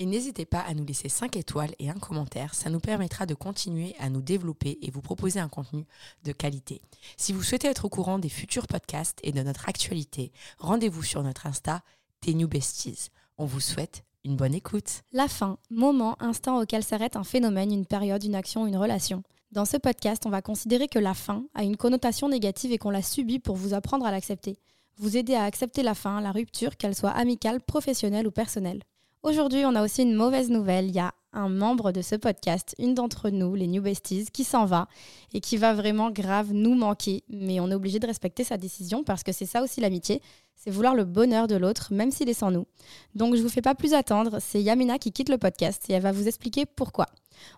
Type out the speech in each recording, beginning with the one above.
Et n'hésitez pas à nous laisser 5 étoiles et un commentaire, ça nous permettra de continuer à nous développer et vous proposer un contenu de qualité. Si vous souhaitez être au courant des futurs podcasts et de notre actualité, rendez-vous sur notre Insta, New Besties. On vous souhaite une bonne écoute. La fin, moment, instant auquel s'arrête un phénomène, une période, une action, une relation. Dans ce podcast, on va considérer que la fin a une connotation négative et qu'on la subit pour vous apprendre à l'accepter. Vous aider à accepter la fin, la rupture, qu'elle soit amicale, professionnelle ou personnelle. Aujourd'hui, on a aussi une mauvaise nouvelle. Il y a un membre de ce podcast, une d'entre nous, les New Besties, qui s'en va et qui va vraiment grave nous manquer. Mais on est obligé de respecter sa décision parce que c'est ça aussi l'amitié, c'est vouloir le bonheur de l'autre, même s'il est sans nous. Donc je vous fais pas plus attendre, c'est Yamina qui quitte le podcast et elle va vous expliquer pourquoi.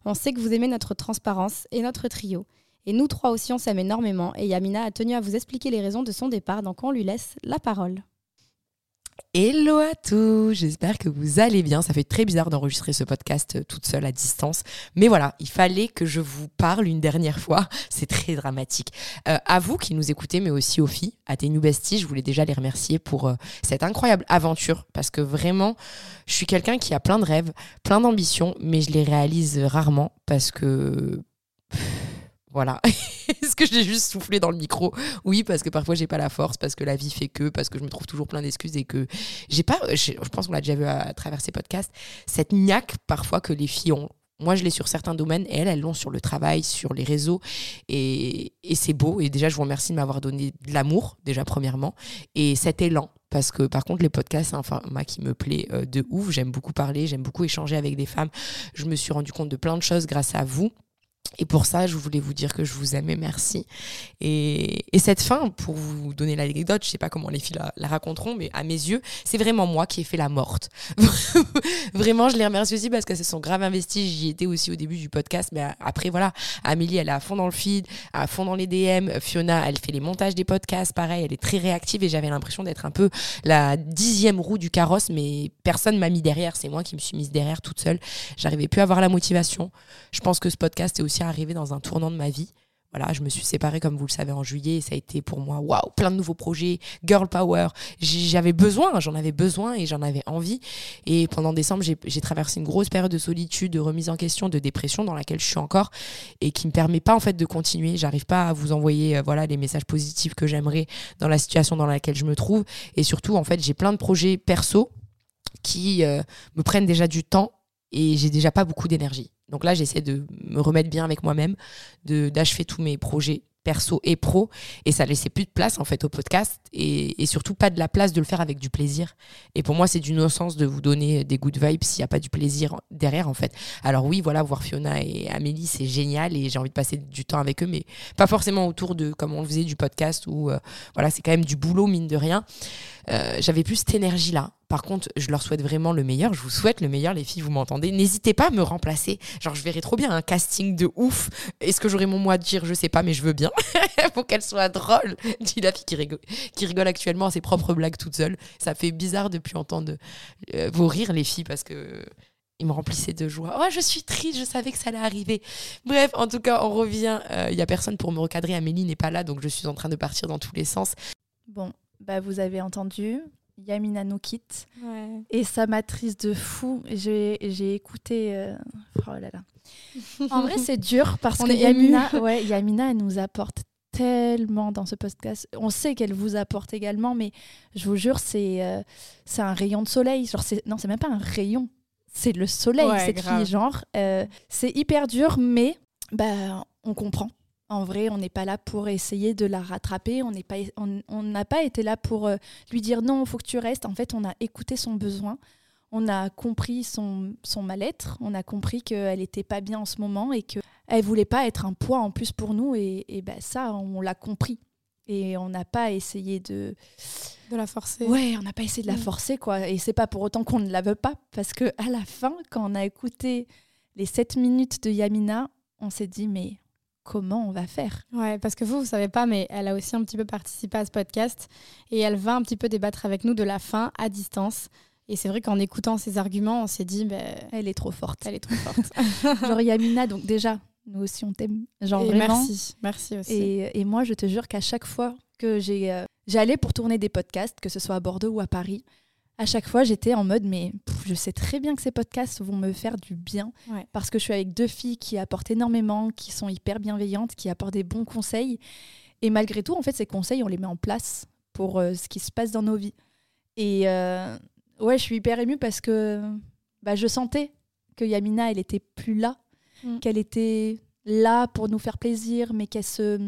On sait que vous aimez notre transparence et notre trio. Et nous trois aussi, on s'aime énormément et Yamina a tenu à vous expliquer les raisons de son départ, donc on lui laisse la parole. Hello à tous, j'espère que vous allez bien. Ça fait très bizarre d'enregistrer ce podcast euh, toute seule à distance. Mais voilà, il fallait que je vous parle une dernière fois. C'est très dramatique. Euh, à vous qui nous écoutez, mais aussi aux filles, à tes New Besties, je voulais déjà les remercier pour euh, cette incroyable aventure. Parce que vraiment, je suis quelqu'un qui a plein de rêves, plein d'ambitions, mais je les réalise rarement parce que... Voilà. Que j'ai juste soufflé dans le micro Oui, parce que parfois j'ai pas la force, parce que la vie fait que, parce que je me trouve toujours plein d'excuses et que j'ai pas, je pense qu'on l'a déjà vu à, travers ces podcasts, cette niaque parfois que les filles ont. Moi, je l'ai sur certains domaines et elles, elles l'ont sur le travail, sur les réseaux. Et, et c'est beau. Et déjà, je vous remercie de m'avoir donné de l'amour, déjà, premièrement. Et cet élan. Parce que, par contre, les podcasts, c'est un format qui me plaît euh, de ouf. J'aime beaucoup parler, j'aime beaucoup échanger avec des femmes. Je me suis rendu compte de plein de choses grâce à vous. Et pour ça, je voulais vous dire que je vous aime et merci. Et, cette fin, pour vous donner l'anecdote, je sais pas comment les filles la, raconteront, mais à mes yeux, c'est vraiment moi qui ai fait la morte. vraiment, je les remercie aussi parce que se sont grave investis. J'y étais aussi au début du podcast, mais après, voilà, Amélie, elle est à fond dans le feed, à fond dans les DM. Fiona, elle fait les montages des podcasts, pareil, elle est très réactive et j'avais l'impression d'être un peu la dixième roue du carrosse, mais personne m'a mis derrière. C'est moi qui me suis mise derrière toute seule. J'arrivais plus à avoir la motivation. Je pense que ce podcast est aussi arrivé dans un tournant de ma vie. Voilà, je me suis séparée, comme vous le savez, en juillet. Et ça a été pour moi, waouh, plein de nouveaux projets, girl power. J'avais besoin, j'en avais besoin et j'en avais envie. Et pendant décembre, j'ai traversé une grosse période de solitude, de remise en question, de dépression dans laquelle je suis encore et qui me permet pas en fait de continuer. J'arrive pas à vous envoyer euh, voilà les messages positifs que j'aimerais dans la situation dans laquelle je me trouve. Et surtout, en fait, j'ai plein de projets perso qui euh, me prennent déjà du temps et j'ai déjà pas beaucoup d'énergie. Donc là, j'essaie de me remettre bien avec moi-même, d'achever tous mes projets perso et pro. Et ça laissait plus de place en fait au podcast. Et, surtout pas de la place de le faire avec du plaisir. Et pour moi c'est du non-sens de vous donner des good vibes s'il n'y a pas du plaisir derrière en fait. Alors oui voilà voir Fiona et Amélie c'est génial et j'ai envie de passer du temps avec eux mais pas forcément autour de comme on le faisait du podcast où euh, voilà c'est quand même du boulot mine de rien. Euh, j'avais plus cette énergie là par contre, je leur souhaite vraiment le meilleur. Je vous souhaite le meilleur, les filles, vous m'entendez. N'hésitez pas à me remplacer. Genre, je verrai trop bien un casting de ouf. Est-ce que j'aurai mon mot à dire? Je sais pas, mais je veux bien. Faut qu'elle soit drôle. Dit la fille qui rigole, actuellement à ses propres blagues toute seule. Ça fait bizarre depuis entendre euh, vos rires, les filles, parce que il me remplissait de joie. Oh, je suis triste, je savais que ça allait arriver. Bref, en tout cas, on revient. Il euh, y a personne pour me recadrer. Amélie n'est pas là, donc je suis en train de partir dans tous les sens. Bon, bah vous avez entendu. Yamina nous quitte. Et ça m'attriste de fou. J'ai écouté. Euh, oh là là. En vrai, c'est dur parce que Yamina, ouais, Yamina, elle nous apporte tellement dans ce podcast. On sait qu'elle vous apporte également, mais je vous jure, c'est euh, c'est un rayon de soleil. Genre, non, c'est même pas un rayon. C'est le soleil, cette fille. Genre, euh, c'est hyper dur, mais bah, on comprend. En vrai, on n'est pas là pour essayer de la rattraper. On n'a pas, on, pas été là pour euh, lui dire non, il faut que tu restes. En fait, on a écouté son besoin. On a compris son, son mal-être. On a compris qu'elle n'était pas bien en ce moment et qu'elle ne voulait pas être un poids en plus pour nous. Et, et ben ça, on l'a compris. Et on n'a pas essayé de... De la forcer. Ouais, on n'a pas essayé de la mm. forcer, quoi. Et c'est pas pour autant qu'on ne la veut pas. Parce que à la fin, quand on a écouté les 7 minutes de Yamina, on s'est dit, mais comment on va faire Ouais, parce que vous, vous savez pas, mais elle a aussi un petit peu participé à ce podcast et elle va un petit peu débattre avec nous de la fin à distance. Et c'est vrai qu'en écoutant ses arguments, on s'est dit, ben, elle est trop forte. Elle est trop forte. Genre Yamina, donc déjà, nous aussi on t'aime. Genre vraiment. Merci, merci aussi. Et, moi, je te jure qu'à chaque fois que j'ai, euh, j'allais pour tourner des podcasts, que ce soit à Bordeaux ou à Paris, à chaque fois, j'étais en mode, mais je sais très bien que ces podcasts vont me faire du bien parce que je suis avec deux filles qui apportent énormément, qui sont hyper bienveillantes, qui apportent des bons conseils. Et malgré tout, en fait, ces conseils, on les met en place pour euh, ce qui se passe dans nos vies. Et euh, ouais, je suis hyper émue parce que bah, je sentais que Yamina, elle était plus là, mm. qu'elle était là pour nous faire plaisir, mais qu'elle se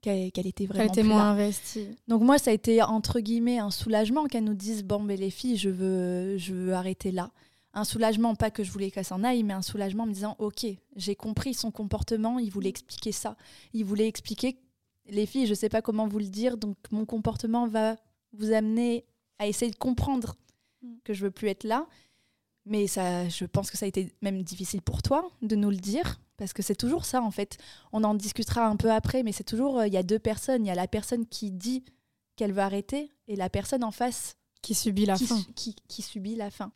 qu'elle était vraiment était moins investie. Donc moi, ça a été entre guillemets un soulagement qu'elle nous dise bon, mais les filles, je veux, je veux arrêter là. Un soulagement, pas que je voulais qu'elle s'en aille, mais un soulagement en me disant ok, j'ai compris son comportement, il voulait expliquer ça, il voulait expliquer les filles, je sais pas comment vous le dire, donc mon comportement va vous amener à essayer de comprendre mm. que je veux plus être là. Mais ça, je pense que ça a été même difficile pour toi de nous le dire, parce que c'est toujours ça, en fait. On en discutera un peu après, mais c'est toujours, euh, il y a deux personnes. Il y a la personne qui dit qu'elle veut arrêter et la personne en face qui subit la fin. Qui, qui, subit la fin.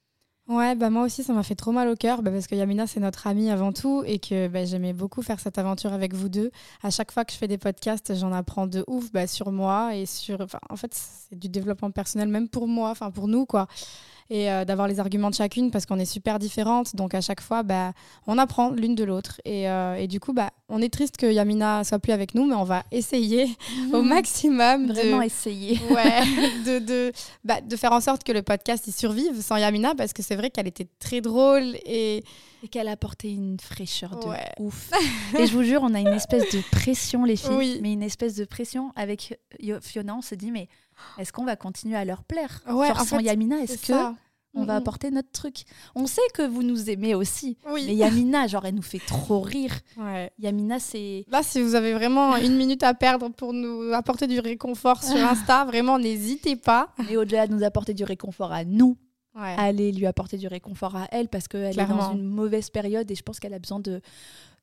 Ouais, bah moi aussi, ça m'a fait trop mal au cœur, bah parce que Yamina, c'est notre amie avant tout, et que bah, j'aimais beaucoup faire cette aventure avec vous deux. À chaque fois que je fais des podcasts, j'en apprends de ouf bah, sur moi et sur... En fait, c'est du développement personnel, même pour moi, enfin pour nous, quoi et euh, d'avoir les arguments de chacune parce qu'on est super différentes. Donc à chaque fois, bah, on apprend l'une de l'autre. Et, euh, et, du coup, bah, on est triste que Yamina soit plus avec nous, mais on va essayer au maximum. Vraiment essayer. Ouais, de, de, bah, de faire en sorte que le podcast y survive sans Yamina parce que c'est vrai qu'elle était très drôle et. Et qu'elle a apporté une fraîcheur de ouf. et je vous jure, on a une espèce de pression, les filles. Mais une espèce de pression avec Fiona. On se dit, mais est-ce qu'on va continuer à leur plaire ouais, Genre, sans Yamina, est-ce que on va apporter notre truc On sait que vous nous aimez aussi. Oui. Mais Yamina, genre, elle nous fait trop rire. Yamina, c'est. Là, si vous avez vraiment une minute à perdre pour nous apporter du réconfort sur Insta, vraiment, n'hésitez pas. Et au-delà de nous apporter du réconfort à nous, allez lui apporter du réconfort à elle parce qu'elle est dans une mauvaise période et je pense qu'elle a besoin de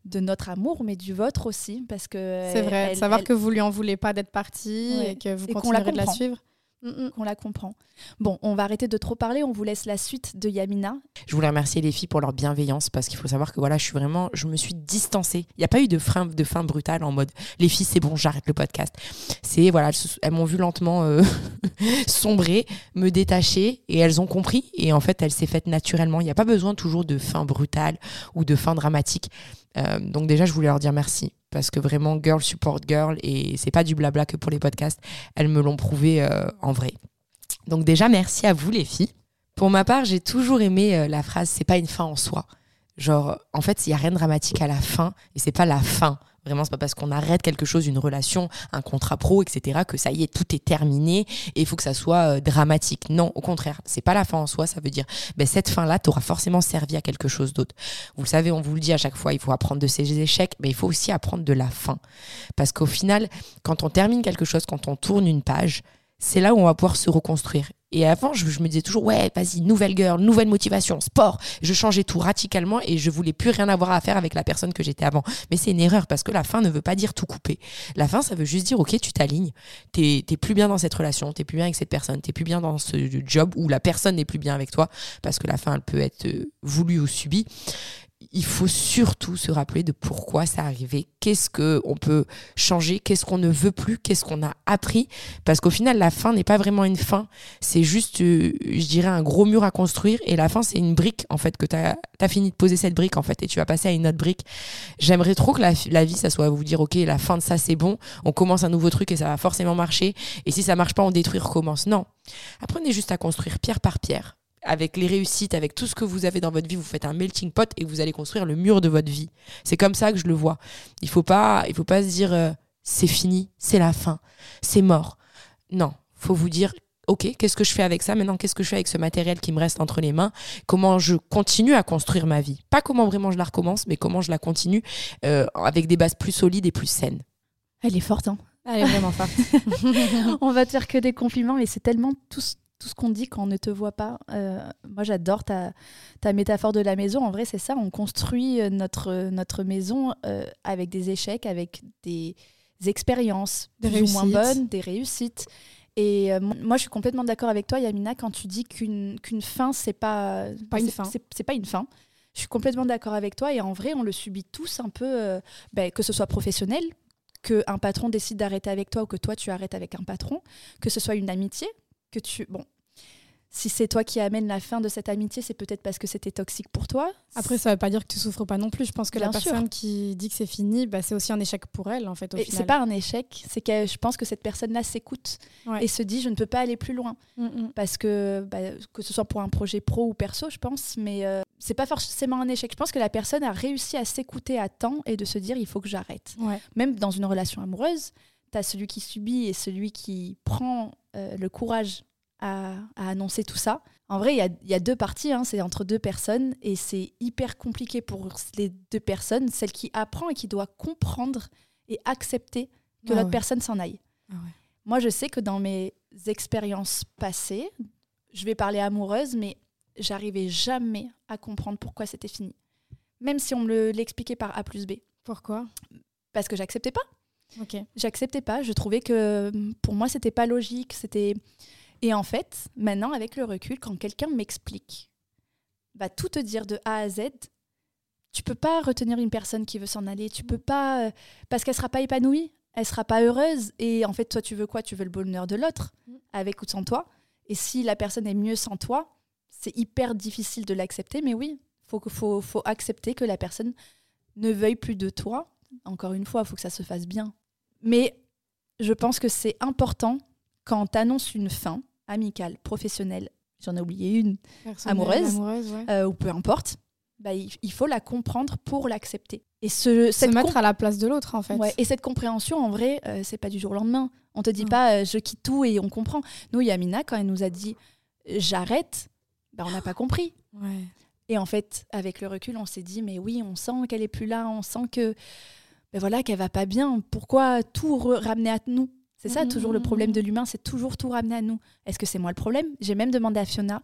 de notre amour, mais du vôtre aussi, parce que c'est vrai. savoir que vous lui en voulez pas d'être partie et que vous continuerez de la suivre. Qu'on la comprend. Bon, on va arrêter de trop parler, on vous laisse la suite de Yamina. Je voulais remercier les filles pour leur bienveillance parce qu'il faut savoir que voilà, je suis vraiment, je me suis distancée. Il n'y a pas eu de fin, de fin brutale en mode les filles, c'est bon, j'arrête le podcast. C'est voilà, elles, m'ont vu lentement euh, sombrer, me détacher et elles ont compris. Et en fait, elle s'est faite naturellement. Il n'y a pas besoin toujours de fin brutale ou de fin dramatique. Euh, donc déjà, je voulais leur dire merci parce que vraiment, girl support girl et c'est pas du blabla que pour les podcasts. Elles me l'ont prouvé euh, en vrai. Donc déjà, merci à vous les filles. Pour ma part, j'ai toujours aimé euh, la phrase c'est pas une fin en soi. Genre, en fait, il y a rien de dramatique à la fin et c'est pas la fin. Vraiment, c'est pas parce qu'on arrête quelque chose, une relation, un contrat pro, etc., que ça y est, tout est terminé et il faut que ça soit euh, dramatique. Non, au contraire, c'est pas la fin en soi. Ça veut dire, ben, cette fin-là t'aura forcément servi à quelque chose d'autre. Vous le savez, on vous le dit à chaque fois, il faut apprendre de ses échecs, mais il faut aussi apprendre de la fin. Parce qu'au final, quand on termine quelque chose, quand on tourne une page, c'est là où on va pouvoir se reconstruire. Et avant, je, me disais toujours, ouais, vas-y, nouvelle girl, nouvelle motivation, sport. Je changeais tout radicalement et je voulais plus rien avoir à faire avec la personne que j'étais avant. Mais c'est une erreur parce que la fin ne veut pas dire tout couper. La fin, ça veut juste dire, ok, tu t'alignes. T'es plus bien dans cette relation, t'es plus bien avec cette personne, t'es plus bien dans ce job où la personne n'est plus bien avec toi parce que la fin, elle peut être euh, voulue ou subie il faut surtout se rappeler de pourquoi ça arrivé, qu'est-ce que on peut changer, qu'est-ce qu'on ne veut plus, qu'est-ce qu'on a appris, parce qu'au final la fin n'est pas vraiment une fin, c'est juste, euh, je dirais, un gros mur à construire, et la fin c'est une brique en fait que tu as, fini de poser cette brique en fait, et tu vas passer à une autre brique. J'aimerais trop que la, vie ça soit vous dire ok la fin de ça c'est bon, on commence un nouveau truc et ça va forcément marcher, et si ça marche pas on détruit, recommence. Non, apprenez juste à construire pierre par pierre avec les réussites, avec tout ce que vous avez dans votre vie, vous faites un melting pot et vous allez construire le mur de votre vie. C'est comme ça que je le vois. Il faut pas, il faut pas se dire euh, c'est fini, c'est la fin, c'est mort. Non, faut vous dire ok, qu'est-ce que je fais avec ça Maintenant, qu'est-ce que je fais avec ce matériel qui me reste entre les mains? Comment je continue à construire ma vie? Pas comment vraiment je la recommence, mais comment je la continue euh, avec des bases plus solides et plus saines. Elle est forte, hein Elle est vraiment forte. On va te faire que des compliments, mais c'est tellement tout, tout ce qu'on dit quand on ne te voit pas. Euh, moi, j'adore ta, ta métaphore de la maison. En vrai, c'est ça. On construit euh, notre, notre maison euh, avec des échecs, avec des expériences des plus ou moins bonnes, des réussites. Et moi, je suis complètement d'accord avec toi, Yamina, quand tu dis qu'une qu'une fin, c'est pas, pas une fin. C'est pas une fin. Je suis complètement d'accord avec toi. Et en vrai, on le subit tous un peu, ben, que ce soit professionnel, qu'un patron décide d'arrêter avec toi ou que toi tu arrêtes avec un patron, que ce soit une amitié, que tu. Bon, si c'est toi qui amènes la fin de cette amitié, c'est peut-être parce que c'était toxique pour toi. Après, ça ne veut pas dire que tu souffres pas non plus. Je pense que la personne qui dit que c'est fini, bah, c'est aussi un échec pour elle, en fait. Au et c'est pas un échec, c'est que je pense que cette personne-là s'écoute et se dit je ne peux pas aller plus loin. Mm, mm. Parce que, bah, que ce soit pour un projet pro ou perso, je pense, mais euh, c'est pas forcément un échec. Je pense que la personne a réussi à s'écouter à temps et de se dire il faut que j'arrête. Même dans une relation amoureuse, tu as celui qui subit et celui qui prend euh, le courage à, annoncer tout ça. En vrai, il y a, deux parties, hein, c'est entre deux personnes, et c'est hyper compliqué pour les deux personnes, celle qui apprend et qui doit comprendre et accepter que ah l'autre personne s'en aille. Ah Moi, je sais que dans mes expériences passées, je vais parler amoureuse, mais j'arrivais jamais à comprendre pourquoi c'était fini. Même si on me l'expliquait par A plus B. Pourquoi? Parce que j'acceptais pas. J'acceptais pas. Je trouvais que pour moi, c'était pas logique. C'était et en fait, maintenant, avec le recul, quand quelqu'un m'explique, va tout te dire de A à Z, tu peux pas retenir une personne qui veut s'en aller. Tu peux pas. Euh, parce qu'elle sera pas épanouie, elle sera pas heureuse. Et en fait, toi, tu veux quoi? Tu veux le bonheur de l'autre, mm. avec ou sans toi. Et si la personne est mieux sans toi, c'est hyper difficile de l'accepter. Mais oui, faut, faut, faut accepter que la personne ne veuille plus de toi. Encore une fois, il faut que ça se fasse bien. Mais je pense que c'est important quand tu annonces une fin, amicale, professionnelle, j'en ai oublié une, amoureuse, euh, ou peu importe, bah, il, faut la comprendre pour l'accepter. Et se, se mettre à la place de l'autre, en fait. et cette compréhension, en vrai, euh, c'est pas du jour au lendemain. On te dit pas euh, je quitte tout et on comprend. Nous, Yamina, quand elle nous a dit j'arrête, bah, on n'a pas compris. Et en fait, avec le recul, on s'est dit mais oui, on sent qu'elle est plus là, on sent que ben voilà qu'elle va pas bien. Pourquoi tout ramener à nous? C'est ça toujours le problème de l'humain, c'est toujours tout ramener à nous. Est-ce que c'est moi le problème? J'ai même demandé à Fiona,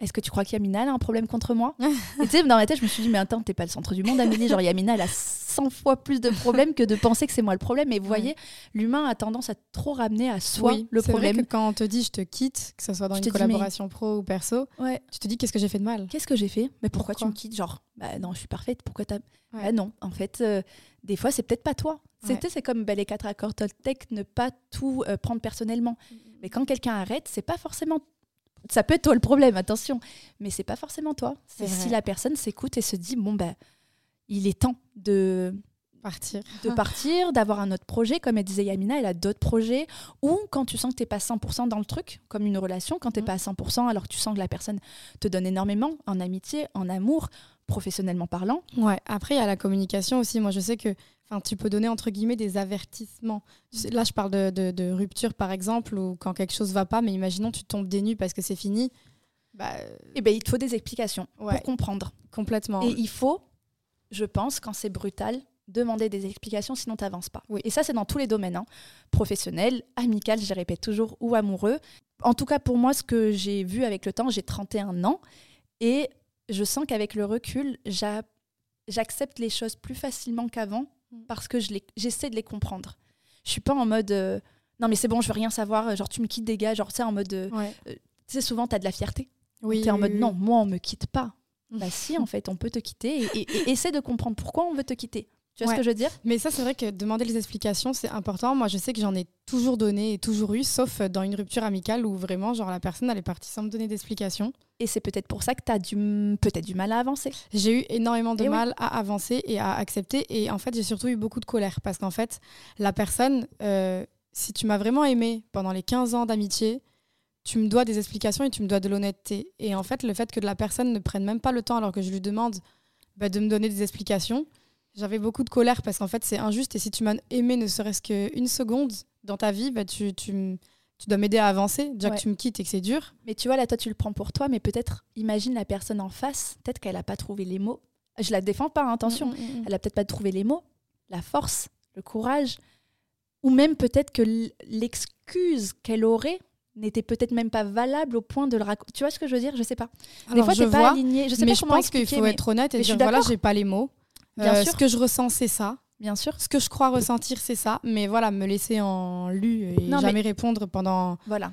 est-ce que tu crois qu'Yamina a un problème contre moi tu sais, dans ma tête, je me suis dit, mais attends, t'es pas le centre du monde, Amélie. Genre, Yamina, elle a 100 fois plus de problèmes que de penser que c'est moi le problème. Et vous voyez, l'humain a tendance à trop ramener à soi le problème. Vrai que quand on te dit je te quitte, que ce soit dans une collaboration pro ou perso, ouais. tu te dis qu'est-ce que j'ai fait de mal? Qu'est-ce que j'ai fait? Mais pourquoi, tu me quittes? Genre, bah non, je suis parfaite, pourquoi t'as. Bah non, en fait, euh, des fois, c'est peut-être pas toi. C'était, c'est comme ben, les quatre accords Toltec, ne pas tout euh, prendre personnellement. Mm, mm, mm. Mais quand quelqu'un arrête, c'est pas forcément. Ça peut être toi le problème, attention. Mais c'est pas forcément toi. C'est si la personne s'écoute et se dit bon, ben, il est temps de partir. De partir, d'avoir un autre projet. Comme elle disait Yamina, elle a d'autres projets. Ou quand tu sens que tu n'es pas 100% dans le truc, comme une relation, quand tu n'es pas à 100%, alors que tu sens que la personne te donne énormément en amitié, en amour, professionnellement parlant. Ouais, après, il y a la communication aussi. Moi, je sais que Enfin, tu peux donner entre guillemets des avertissements. Là, je parle de, rupture par exemple, ou quand quelque chose va pas, mais imaginons tu tombes des nues parce que c'est fini. Bah, eh ben, il te faut des explications pour comprendre. Complètement. Et il faut, je pense, quand c'est brutal, demander des explications, sinon tu n'avances pas. Et ça, c'est dans tous les domaines, hein. professionnel, amical, je répète toujours, ou amoureux. En tout cas, pour moi, ce que j'ai vu avec le temps, j'ai 31 ans, et je sens qu'avec le recul, j'accepte les choses plus facilement qu'avant. Parce que j'essaie de les comprendre. Je suis pas en mode euh, non mais c'est bon, je veux rien savoir, genre tu me quittes des gars, genre tu sais en mode euh, euh, tu sais souvent tu as de la fierté. Oui. Tu es en mode non, moi on me quitte pas. bah si en fait, on peut te quitter et, et, essaie de comprendre pourquoi on veut te quitter. Tu vois ce que je veux dire? Mais ça, c'est vrai que demander les explications, c'est important. Moi, je sais que j'en ai toujours donné et toujours eu, sauf dans une rupture amicale où vraiment, genre, la personne, elle est partie sans me donner d'explications. Et c'est peut-être pour ça que tu as du, peut-être du mal à avancer. J'ai eu énormément de mal à avancer et à accepter. Et en fait, j'ai surtout eu beaucoup de colère parce qu'en fait, la personne, euh, si tu m'as vraiment aimé pendant les 15 ans d'amitié, tu me dois des explications et tu me dois de l'honnêteté. Et en fait, le fait que la personne ne prenne même pas le temps alors que je lui demande bah, de me donner des explications, j'avais beaucoup de colère parce qu'en fait, c'est injuste. Et si tu m'as aimé ne serait-ce qu'une seconde dans ta vie, bah, tu, tu, tu dois m'aider à avancer. Déjà que tu me quittes et que c'est dur. Mais tu vois, là, toi, tu le prends pour toi. Mais peut-être, imagine la personne en face. Peut-être qu'elle n'a pas trouvé les mots. Je la défends pas, hein, attention. Mm, mm, mm, elle a peut-être pas trouvé les mots, la force, le courage. Ou même peut-être que l'excuse qu'elle aurait n'était peut-être même pas valable au point de le raconter. Tu vois ce que je veux dire? Je sais pas. Des fois, t'es pas aligné. Je sais mais je pense qu'il faut être honnête et dire voilà, j'ai pas les mots. Bien euh, sûr. Ce que je ressens, c'est ça. Bien sûr. Ce que je crois ressentir, c'est ça. Mais voilà, me laisser en lu et jamais répondre pendant, voilà.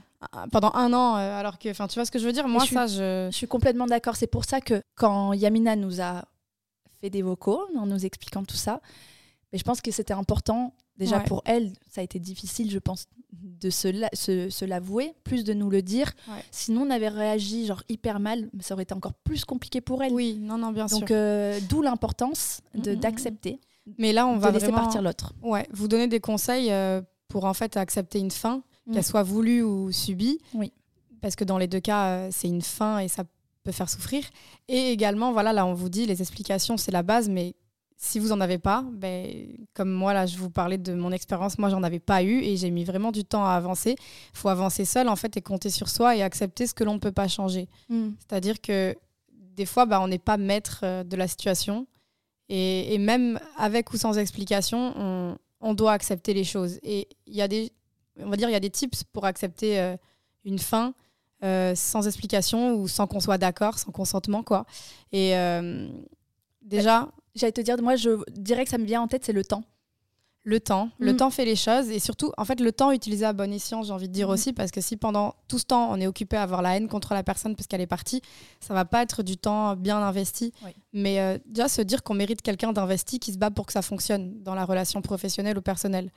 pendant un an. Euh, alors que, enfin, tu vois ce que je veux dire? Moi, ça, je... je suis complètement d'accord. C'est pour ça que quand Yamina nous a fait des vocaux en nous expliquant tout ça, mais je pense que c'était important Déjà pour elle, ça a été difficile, je pense, de se, l'avouer, plus de nous le dire. Sinon, on avait réagi genre hyper mal, mais ça aurait été encore plus compliqué pour elle. Oui, non, non, bien sûr. Donc, euh, d'où l'importance d'accepter. Mais là, on va laisser partir l'autre. Ouais, vous donner des conseils euh, pour en fait accepter une fin, mm. qu'elle soit voulue ou subie. Oui. Parce que dans les deux cas, euh, c'est une fin et ça peut faire souffrir. Et également, voilà, là, on vous dit, les explications, c'est la base, mais si vous en avez pas, ben, comme moi là, je vous parlais de mon expérience, moi j'en avais pas eu et j'ai mis vraiment du temps à avancer. Il faut avancer seul en fait et compter sur soi et accepter ce que l'on ne peut pas changer. Hmm. C'est-à-dire que des fois, bah, on n'est pas maître euh, de la situation et, même avec ou sans explication, on, on doit accepter les choses. Et il y a des, on va dire, il y a des tips pour accepter euh, une fin. Euh, sans explication ou sans qu'on soit d'accord, sans consentement quoi. Et déjà, J'allais te dire, moi, je dirais que ça me vient en tête, c'est le temps. Le temps. Le mm. temps fait les choses. Et surtout, en fait, le temps utilisé à bon escient, j'ai envie de dire mm. aussi, parce que si pendant tout ce temps, on est occupé à avoir la haine contre la personne parce qu'elle est partie, ça va pas être du temps bien investi. Mais euh, déjà, se dire qu'on mérite quelqu'un d'investi qui se bat pour que ça fonctionne dans la relation professionnelle ou personnelle.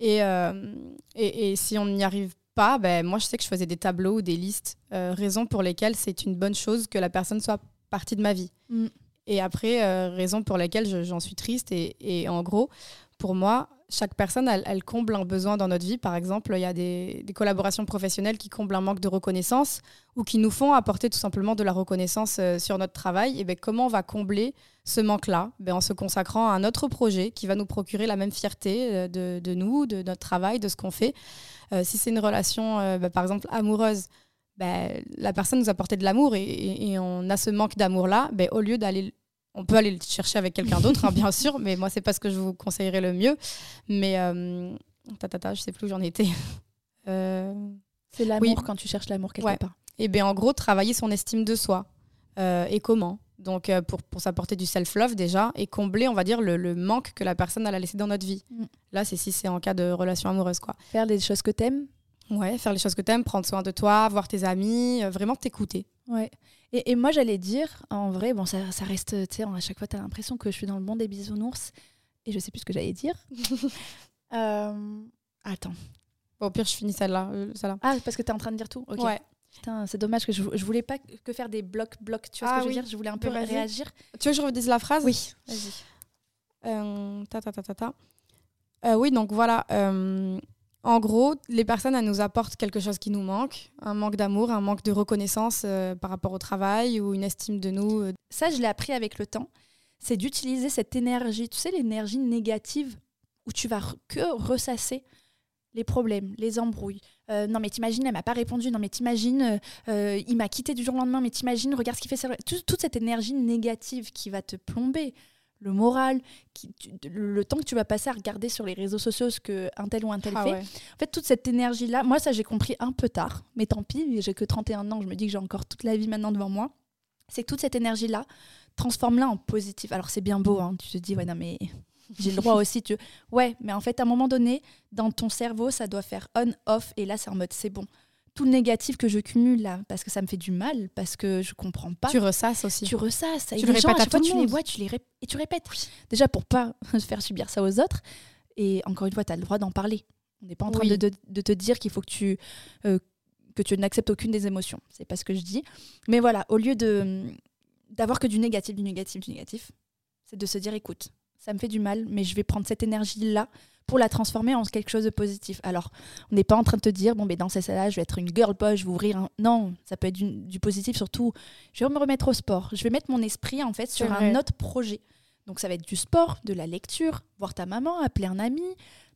Et, euh, et, si on n'y arrive pas, ben, moi, je sais que je faisais des tableaux ou des listes, euh, raisons pour lesquelles c'est une bonne chose que la personne soit partie de ma vie. Mm. Et après, euh, raison pour laquelle j'en suis triste. Et, en gros, pour moi, chaque personne, elle, comble un besoin dans notre vie. Par exemple, il y a des, collaborations professionnelles qui comblent un manque de reconnaissance ou qui nous font apporter tout simplement de la reconnaissance euh, sur notre travail. Et bien, comment on va combler ce manque-là? Ben, En se consacrant à un autre projet qui va nous procurer la même fierté euh, de, nous, de notre travail, de ce qu'on fait. si c'est une relation, ben, par exemple, amoureuse, ben, la personne nous apportait de l'amour et, on a ce manque d'amour-là, ben, au lieu d'aller on peut aller le chercher avec quelqu'un d'autre, hein, bien sûr, mais moi, c'est pas ce que je vous conseillerais le mieux. Mais, euh, ta, ta, ta, je sais plus où j'en étais. Euh, c'est l'amour quand tu cherches l'amour quelque part. Et bien, en gros, travailler son estime de soi. Euh, et comment Donc, euh, pour, pour s'apporter du self-love déjà, et combler, on va dire, le, manque que la personne a laissé dans notre vie. Mm. Là, c'est si c'est en cas de relation amoureuse, quoi. Faire des choses que t'aimes Ouais, faire les choses que t'aimes, prendre soin de toi, voir tes amis, vraiment t'écouter. Ouais. Et, moi, j'allais dire, en vrai, bon, ça, ça reste, tu sais, à chaque fois, tu as l'impression que je suis dans le monde des bisounours. Et je sais plus ce que j'allais dire. euh, attends. Bon, au pire, je finis celle-là. Euh, ah, parce que tu es en train de dire tout Ouais. Putain, c'est dommage que je, je voulais pas que faire des blocs, blocs. Tu vois ce que ah je veux dire? Je voulais un peu réagir. Tu veux que je redise la phrase? Oui, vas-y. Euh, ta, ta, ta, ta, ta. Euh, oui, donc voilà. En gros, les personnes, elles nous apportent quelque chose qui nous manque, un manque d'amour, un manque de reconnaissance euh, par rapport au travail ou une estime de nous. Euh. Ça, je l'ai appris avec le temps. C'est d'utiliser cette énergie, tu sais, l'énergie négative où tu vas que ressasser les problèmes, les embrouilles. Euh, non mais t'imagines, elle m'a pas répondu. Non mais t'imagines, il m'a quitté du jour au lendemain. Mais t'imagines, regarde ce qu'il fait. toute cette énergie négative qui va te plomber le moral, qui, le temps que tu vas passer à regarder sur les réseaux sociaux ce qu'un tel ou un tel ah fait. En fait, toute cette énergie-là, moi, ça, j'ai compris un peu tard, mais tant pis, j'ai que 31 ans, je me dis que j'ai encore toute la vie maintenant devant moi. C'est que toute cette énergie-là, transforme-la en positif. Alors, c'est bien beau, hein, tu te dis, ouais, non, mais j'ai le droit aussi. Tu... Ouais, mais en fait, à un moment donné, dans ton cerveau, ça doit faire on-off, et là, c'est en mode, c'est bon tout le négatif que je cumule là, parce que ça me fait du mal, parce que je comprends pas. Tu ressasses aussi. Tu ressasses. Tu le répètes à, fois, tu les vois, tu les répètes, et tu répètes. Déjà pour pas faire subir ça aux autres. Et encore une fois, tu as le droit d'en parler. On n'est pas en train de, de, te dire qu'il faut que tu, euh, que tu n'acceptes aucune des émotions. C'est pas ce que je dis. Mais voilà, au lieu de d'avoir que du négatif, du négatif, du négatif, c'est de se dire écoute, ça me fait du mal, mais je vais prendre cette énergie-là pour la transformer en quelque chose de positif. Alors, on n'est pas en train de te dire, bon, mais dans ces là je vais être une girl boss, je vais ouvrir un... Non, ça peut être du, positif surtout. Je vais me remettre au sport. Je vais mettre mon esprit, en fait, sur un autre projet. Donc, ça va être du sport, de la lecture, voir ta maman, appeler un ami,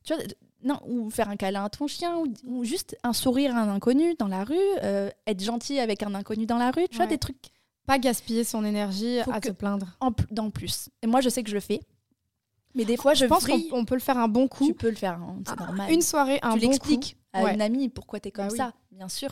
tu vois, non, ou faire un câlin à ton chien, ou, juste un sourire à un inconnu dans la rue, euh, être gentil avec un inconnu dans la rue, tu vois, des trucs. Pas gaspiller son énergie à te plaindre. En, plus. Et moi, je sais que je le fais. Mais des fois, je, pense qu'on peut le faire un bon coup. Tu peux le faire, hein, c'est ah, normal. Une soirée, un tu bon coup. à une amie pourquoi tu es comme bah ça, bien sûr.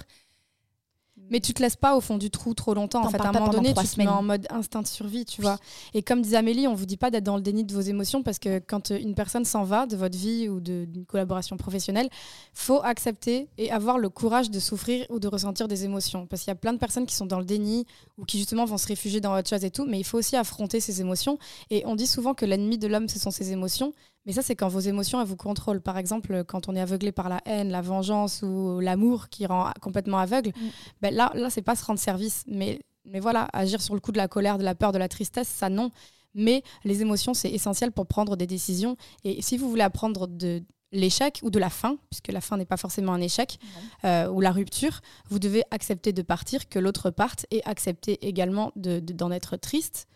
Mais tu te laisses pas au fond du trou trop longtemps. En fait, à un moment donné, tu te mets en mode instinct de survie, tu vois. Et comme disait Amélie, on vous dit pas d'être dans le déni de vos émotions parce que quand une personne s'en va de votre vie ou d'une collaboration professionnelle, faut accepter et avoir le courage de souffrir ou de ressentir des émotions. Parce qu'il y a plein de personnes qui sont dans le déni ou qui justement vont se réfugier dans autre chose et tout. Mais il faut aussi affronter ces émotions. Et on dit souvent que l'ennemi de l'homme, ce sont ses émotions. Mais ça, c'est quand vos émotions, elles vous contrôlent. Par exemple, quand on est aveuglé par la haine, la vengeance ou l'amour qui rend complètement aveugle, mm. ben là, là c'est pas se rendre service. Mais, mais voilà, agir sur le coup de la colère, de la peur, de la tristesse, ça non. Mais les émotions, c'est essentiel pour prendre des décisions. Et si vous voulez apprendre de l'échec ou de la fin, puisque la fin n'est pas forcément un échec, euh, ou la rupture, vous devez accepter de partir, que l'autre parte, et accepter également d'en de, être triste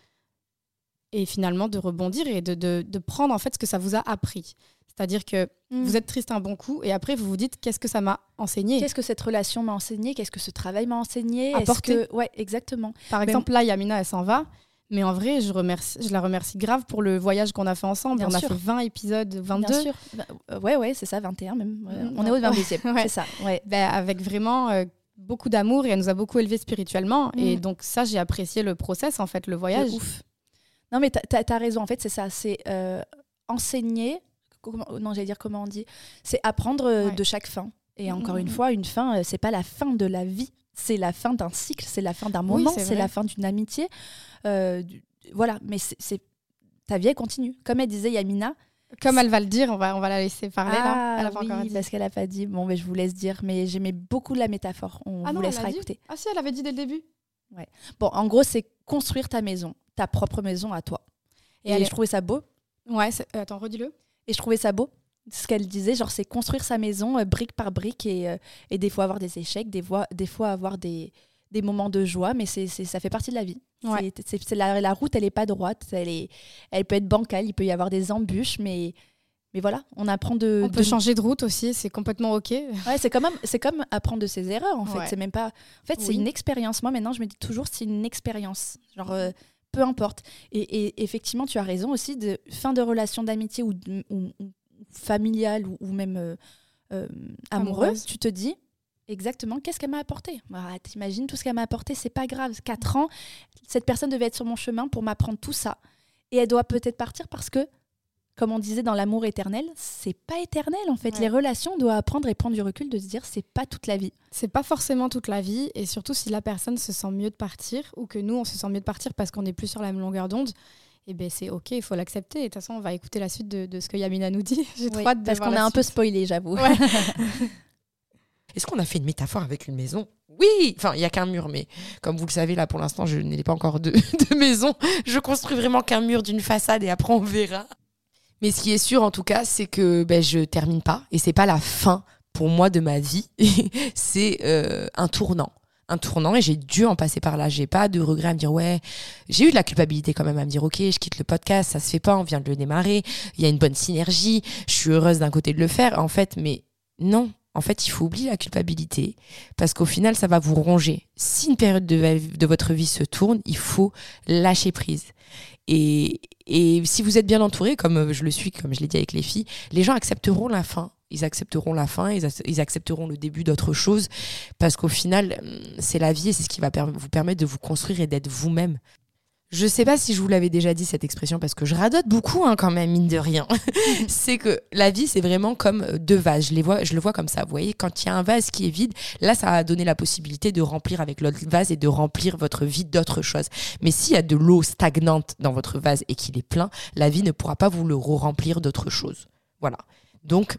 et finalement de rebondir et de, de, prendre en fait ce que ça vous a appris. C'est-à-dire que mm. vous êtes triste un bon coup et après vous vous dites qu'est-ce que ça m'a enseigné? Qu'est-ce que cette relation m'a enseigné? Qu'est-ce que ce travail m'a enseigné? Apporté. Que... Ouais, exactement. Par exemple, là, Yamina, elle s'en va. Mais en vrai, je, remercie, je la remercie grave pour le voyage qu'on a fait ensemble. on a fait 20 épisodes, 22. Bien sûr. Bah, euh, ouais, ouais, c'est ça, 21 même. Mm. on est au 22e, ouais. c'est ça. Ouais. Ben, avec vraiment euh, beaucoup d'amour et elle nous a beaucoup élevés spirituellement. Et mm. donc ça, j'ai apprécié le process, en fait, le voyage. Ouf. Non, mais tu as, raison. En fait, c'est ça. C'est euh, enseigner. non, j'allais dire comment on dit. C'est apprendre euh, de chaque fin. Et mm, encore mm, une mm. fois, une fin, euh, c'est pas la fin de la vie. C'est la fin d'un cycle, c'est la fin d'un moment, c'est la fin d'une amitié. voilà, mais c'est ta vie, elle continue. Comme elle disait Yamina, comme elle va le dire, on va, on va la laisser parler là. Elle a oui, encore parce qu'elle n'a pas dit. Bon, mais je vous laisse dire. Mais j'aimais beaucoup la métaphore. On ah vous laissera écouter. Ah si, elle avait dit dès le début. Ouais. Bon, en gros, c'est construire ta maison ta propre maison à toi. Et, je trouvais ça beau. Ouais, euh, attends, redis-le. Et je trouvais ça beau. Ce qu'elle disait, genre, c'est construire sa maison euh, brique par brique et, euh, et, des fois avoir des échecs, des fois, des fois avoir des, des moments de joie, mais c'est, ça fait partie de la vie. Ouais. C'est, la, la, route, elle n'est pas droite, elle, est, elle peut être bancale, il peut y avoir des embûches, mais, mais voilà, on apprend de. On peut changer de route aussi, c'est complètement ok. Ouais, c'est comme c'est comme apprendre de ses erreurs en fait. C'est même pas. En fait, c'est une expérience. Moi maintenant, je me dis toujours, c'est une expérience. Genre, peu importe. Et, effectivement, tu as raison aussi, de fin de relation d'amitié ou, familiale ou, même euh, euh, amoureuse, tu te dis exactement qu'est-ce qu'elle m'a apporté? Bah, T'imagines tout ce qu'elle m'a apporté, c'est pas grave. Quatre ans, cette personne devait être sur mon chemin pour m'apprendre tout ça. Et elle doit peut-être partir parce que comme on disait dans l'amour éternel, c'est pas éternel en fait. Les relations, on doit apprendre et prendre du recul de se dire c'est pas toute la vie. C'est pas forcément toute la vie et surtout si la personne se sent mieux de partir ou que nous on se sent mieux de partir parce qu'on n'est plus sur la même longueur d'onde, et eh ben c'est ok, il faut l'accepter. Et de toute façon, on va écouter la suite de, ce que Yamina nous dit. J'ai trop hâte Parce qu'on a un peu spoilé, j'avoue. Est-ce qu'on a fait une métaphore avec une maison? Oui Enfin, il n'y a qu'un mur, mais comme vous le savez, là, pour l'instant, je n'ai pas encore de, de maison. Je construis vraiment qu'un mur d'une façade et après, on verra. Mais ce qui est sûr, en tout cas, c'est que ben, je termine pas et c'est pas la fin pour moi de ma vie. c'est euh, un tournant. Un tournant et j'ai dû en passer par là. J'ai pas de regret à me dire ouais. J'ai eu de la culpabilité quand même à me dire ok, je quitte le podcast, ça se fait pas, on vient de le démarrer. Il y a une bonne synergie. Je suis heureuse d'un côté de le faire en fait, mais non. En fait, il faut oublier la culpabilité parce qu'au final, ça va vous ronger. Si une période de, de votre vie se tourne, il faut lâcher prise. Et, et si vous êtes bien entouré, comme euh, je le suis, comme je l'ai dit avec les filles, les gens accepteront la fin. Ils accepteront la fin, ils, accepteront le début d'autre chose, parce qu'au final, hum, c'est la vie et c'est ce qui va vous permettre de vous construire et d'être vous-même. Je sais pas si je vous l'avais déjà dit cette expression parce que je radote beaucoup hein, quand même mine de rien. c'est que la vie c'est vraiment comme deux vases. Je les vois, je le vois comme ça. Vous voyez, quand il y a un vase qui est vide, là ça va donner la possibilité de remplir avec l'autre vase et de remplir votre vie d'autres choses. Mais s'il y a de l'eau stagnante dans votre vase et qu'il est plein, la vie ne pourra pas vous le remplir d'autres choses. Voilà. Donc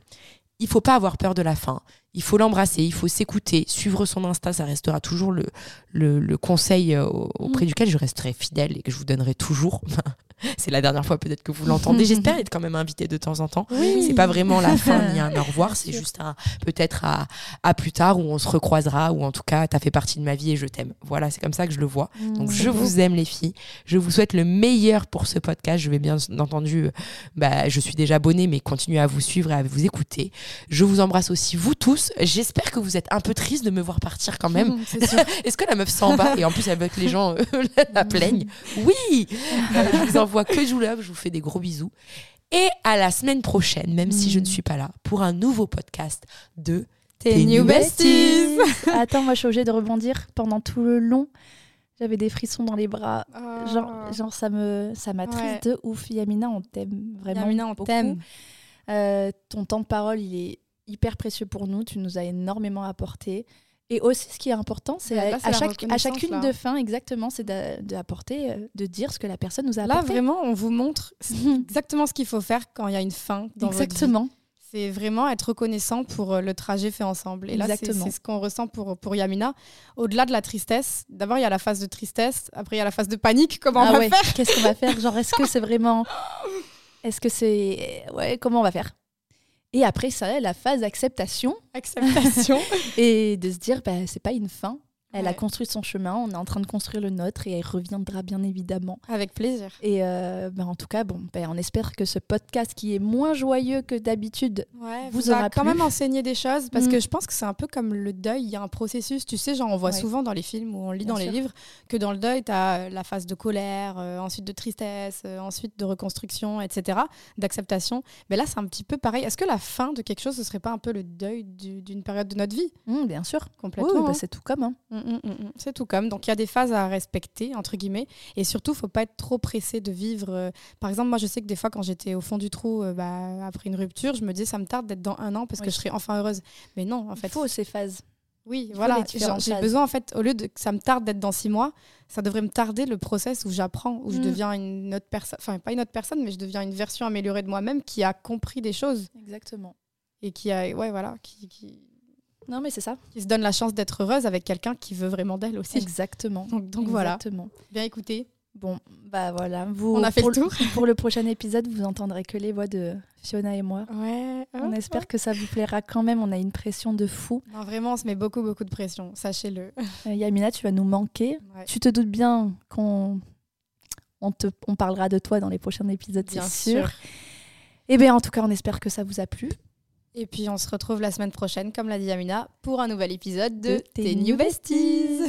il faut pas avoir peur de la fin. Il faut l'embrasser, il faut s'écouter, suivre son instinct, ça restera toujours le, le, conseil euh, auprès mm. duquel je resterai fidèle et que je vous donnerai toujours. c'est la dernière fois peut-être que vous l'entendez. J'espère être quand même invité de temps en temps. C'est pas vraiment la fin ni un au revoir, c'est juste un peut-être à, à, plus tard où on se recroisera ou en tout cas tu as fait partie de ma vie et je t'aime. Voilà, c'est comme ça que je le vois. Mm, Donc je vous aime les filles. Je vous souhaite le meilleur pour ce podcast. Je vais bien entendu, bah, je suis déjà abonnée mais continuez à vous suivre et à vous écouter. Je vous embrasse aussi vous tous. J'espère que vous êtes un peu triste de me voir partir quand même. Est-ce que la meuf s'en va? Et en plus avec les gens euh, la plaignent Oui. Euh, je vous envoie que je vous love, je vous fais des gros bisous. Et à la semaine prochaine, même si je ne mm. suis pas là, pour un nouveau podcast de Tes New Besties. Attends, moi je suis obligée de rebondir pendant tout le long. J'avais des frissons dans les bras. Ah. Genre, genre, ça me ça m'attriste de ouf. Yamina, on t'aime vraiment. Yamina, on t'aime. Euh, ton temps de parole, il est hyper précieux pour nous. Tu nous as énormément apporté. Et aussi, ce qui est important, c'est à, chaque, à chacune de fin, exactement, c'est d'apporter, de, euh, de, dire ce que la personne nous a apporté. Là, vraiment, on vous montre exactement ce qu'il faut faire quand il y a une fin dans Exactement. C'est vraiment être reconnaissant pour euh, le trajet fait ensemble. Et là, c'est ce qu'on ressent pour, pour Yamina. Au-delà de la tristesse, d'abord, il y a la phase de tristesse, après, il y a la phase de panique. Comment on ah va faire? Qu'est-ce qu'on va faire? Genre, est-ce que c'est vraiment. Est-ce que c'est. Ouais, comment on va faire? Et après ça, la phase acceptation. Acceptation. et de se dire, bah, c'est pas une fin, elle a construit son chemin, on est en train de construire le nôtre et elle reviendra bien évidemment. Avec plaisir. Et euh, ben, en tout cas, bon, ben, on espère que ce podcast qui est moins joyeux que d'habitude vous, aura quand même enseigné des choses parce que mm. je pense que c'est un peu comme le deuil, il y a un processus, tu sais, genre on voit souvent dans les films ou on lit dans les livres que dans le deuil, tu as la phase de colère, euh, ensuite de tristesse, euh, ensuite de reconstruction, etc., d'acceptation. Mais là, c'est un petit peu pareil. Est-ce que la fin de quelque chose, ce serait pas un peu le deuil d'une période de notre vie? Mm, Bien sûr, complètement. Bah, hein. c'est tout comme. Hein. Mm, Mm, mm, mm. c'est tout comme. Donc il y a des phases à respecter, entre guillemets. Et surtout, faut pas être trop pressé de vivre. Euh, par exemple, moi, je sais que des fois, quand j'étais au fond du trou euh, bah, après une rupture, je me disais, ça me tarde d'être dans un an parce que je serai enfin heureuse. Mais non, en fait. Il faut ces phases. Oui, voilà. J'ai besoin, en fait, au lieu de que ça me tarde d'être dans six mois, ça devrait me tarder le process où j'apprends, où je deviens une autre personne. Enfin, pas une autre personne, mais je deviens une version améliorée de moi-même qui a compris des choses. Exactement. Et qui a, ouais, voilà, qui, qui non, mais c'est ça. Qui se donne la chance d'être heureuse avec quelqu'un qui veut vraiment d'elle aussi. Exactement. Donc, voilà. Bien écoutez. Bon, bah voilà. Vous, On a fait le tour. pour le prochain épisode, vous entendrez que les voix de Fiona et moi. Ouais. On espère que ça vous plaira quand même. On a une pression de fou. vraiment, on se met beaucoup, beaucoup de pression. Sachez-le. Euh, Yamina, tu vas nous manquer. Tu te doutes bien qu'on on te, on parlera de toi dans les prochains épisodes, c'est sûr. Et eh bien, en tout cas, on espère que ça vous a plu. Et puis on se retrouve la semaine prochaine, comme l'a dit Amina, pour un nouvel épisode de, Tes New Besties.